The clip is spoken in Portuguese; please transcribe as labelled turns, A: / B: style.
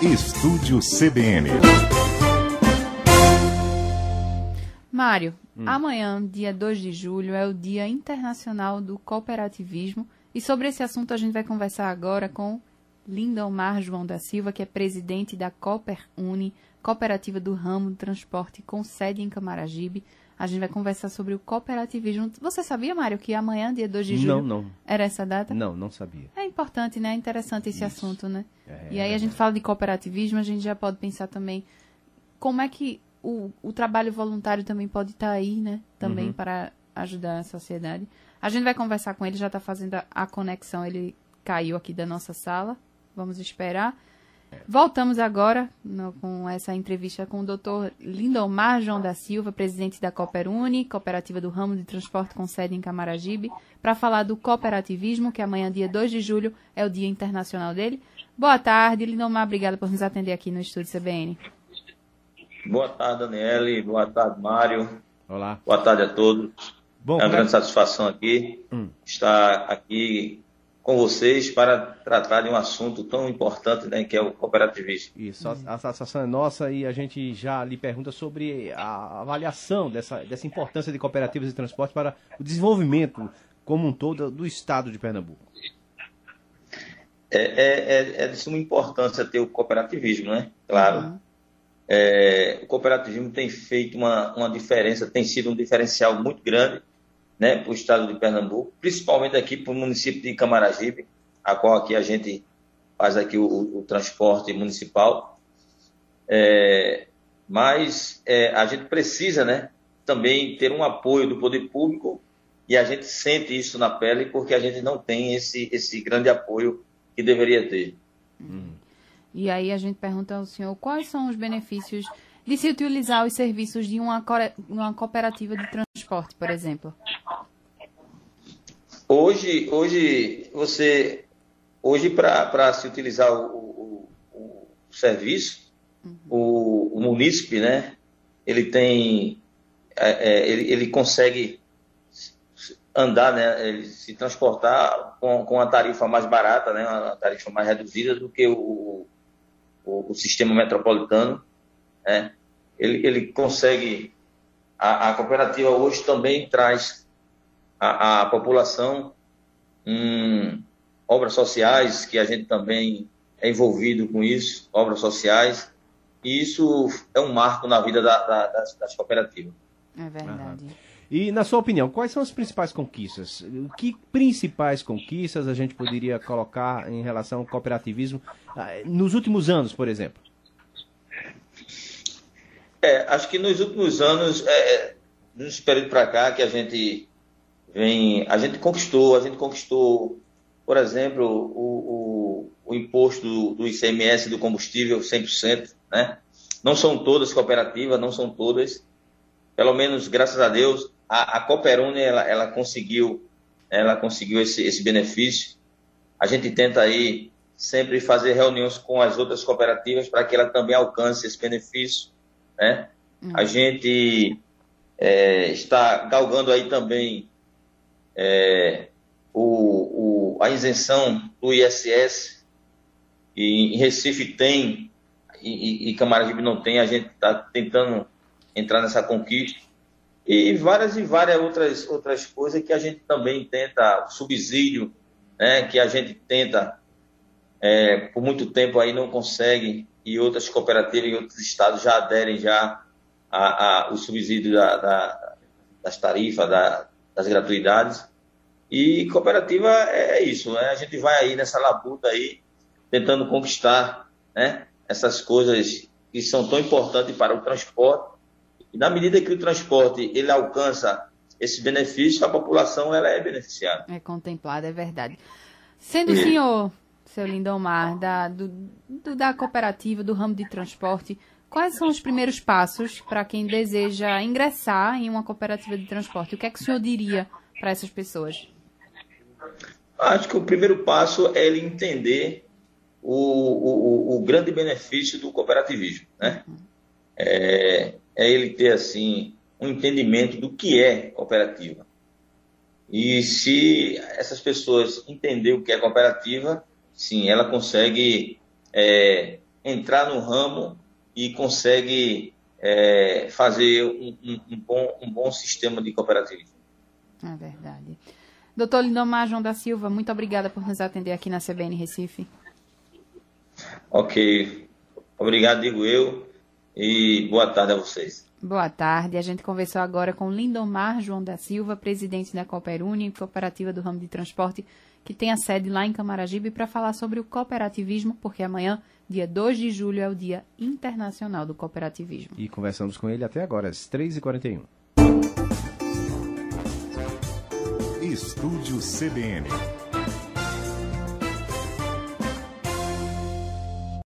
A: Estúdio CBN.
B: Mário, hum. amanhã, dia 2 de julho, é o Dia Internacional do Cooperativismo. E sobre esse assunto a gente vai conversar agora com Lindomar João da Silva, que é presidente da Cooper Uni, cooperativa do ramo do transporte com sede em Camaragibe. A gente vai conversar sobre o cooperativismo. Você sabia, Mário, que amanhã, dia 2 de julho,
C: não, não.
B: era essa data?
C: Não, não sabia.
B: É importante, né? É interessante esse Isso. assunto, né? É, e aí a gente fala de cooperativismo, a gente já pode pensar também como é que o, o trabalho voluntário também pode estar aí, né? Também uhum. para ajudar a sociedade. A gente vai conversar com ele, já está fazendo a, a conexão, ele caiu aqui da nossa sala. Vamos esperar. Voltamos agora no, com essa entrevista com o Dr. Lindomar João da Silva, presidente da Cooperuni, cooperativa do ramo de transporte com sede em Camaragibe, para falar do cooperativismo, que amanhã, dia 2 de julho, é o Dia Internacional dele. Boa tarde, Lindomar, obrigada por nos atender aqui no estúdio CBN.
D: Boa tarde, Daniele. Boa tarde, Mário.
C: Olá.
D: Boa tarde a todos. Bom, é uma grande satisfação aqui hum. estar aqui com vocês para tratar de um assunto tão importante, né, que é o cooperativismo.
C: Isso, a, a satisfação é nossa e a gente já lhe pergunta sobre a avaliação dessa, dessa importância de cooperativas de transporte para o desenvolvimento como um todo do estado de Pernambuco.
D: É, é, é, é de suma importância ter o cooperativismo, né? Claro. Uhum. É, o cooperativismo tem feito uma, uma diferença, tem sido um diferencial muito grande né, para o estado de Pernambuco, principalmente aqui para o município de Camaragibe, a qual aqui a gente faz aqui o, o transporte municipal. É, mas é, a gente precisa né, também ter um apoio do poder público e a gente sente isso na pele porque a gente não tem esse, esse grande apoio que deveria ter.
B: Hum. E aí a gente pergunta ao senhor quais são os benefícios de se utilizar os serviços de uma, uma cooperativa de transporte, por exemplo?
D: Hoje, hoje você, hoje para se utilizar o, o, o serviço, uhum. o, o munícipe, né, ele tem, é, é, ele, ele consegue andar, né, ele se transportar com, com uma tarifa mais barata, né, uma tarifa mais reduzida do que o, o, o sistema metropolitano, né, ele, ele consegue. A, a, cooperativa hoje também traz a, a população em obras sociais, que a gente também é envolvido com isso, obras sociais, e isso é um marco na vida da, da, das, das, cooperativas.
B: É verdade. Uhum.
C: E, na sua opinião, quais são as principais conquistas? Que principais conquistas a gente poderia colocar em relação ao cooperativismo ah, nos últimos anos, por exemplo?
D: É, acho que nos últimos anos, é, nesse período para cá, que a gente vem, a gente conquistou, a gente conquistou, por exemplo, o, o, o imposto do, do, ICMS do combustível 100%, né? Não são todas cooperativas, não são todas, pelo menos, graças a Deus, a, a Cooperune, ela, ela conseguiu, ela conseguiu esse, esse benefício. A gente tenta aí sempre fazer reuniões com as outras cooperativas para que ela também alcance esse benefício né? Uhum. A gente é, está galgando aí também é, o, o, a isenção do ISS, e em Recife tem, e, e Camaragibe não tem, a gente está tentando entrar nessa conquista. E várias e várias outras, outras coisas que a gente também tenta, subsídio, né, que a gente tenta, é, por muito tempo aí não consegue, e outras cooperativas em outros estados já aderem já a, a, o subsídio da, da, das tarifas, da, das gratuidades. E cooperativa é, é isso, né? a gente vai aí nessa labuta aí, tentando conquistar né, essas coisas que são tão importantes para o transporte. E na medida que o transporte ele alcança esse benefício, a população ela é beneficiada.
B: É contemplada, é verdade. Sendo o senhor seu Lindomar, da, do, do, da cooperativa, do ramo de transporte, quais são os primeiros passos para quem deseja ingressar em uma cooperativa de transporte? O que é que o senhor diria para essas pessoas?
D: Acho que o primeiro passo é ele entender o, o, o grande benefício do cooperativismo, né? É, é ele ter, assim, um entendimento do que é cooperativa. E se essas pessoas entenderem o que é cooperativa, sim, ela consegue é, entrar no ramo e consegue é, fazer um, um, um, bom, um bom sistema de cooperativismo.
B: É verdade. Doutor Lindomar João da Silva, muito obrigada por nos atender aqui na CBN Recife.
D: Ok. Obrigado, digo eu. E boa tarde a vocês.
B: Boa tarde. A gente conversou agora com Lindomar João da Silva, presidente da Cooperuni, cooperativa do ramo de transporte, que tem a sede lá em Camaragibe, para falar sobre o cooperativismo, porque amanhã, dia 2 de julho, é o Dia Internacional do Cooperativismo.
C: E conversamos com ele até agora, às 3h41.
A: Estúdio CBN.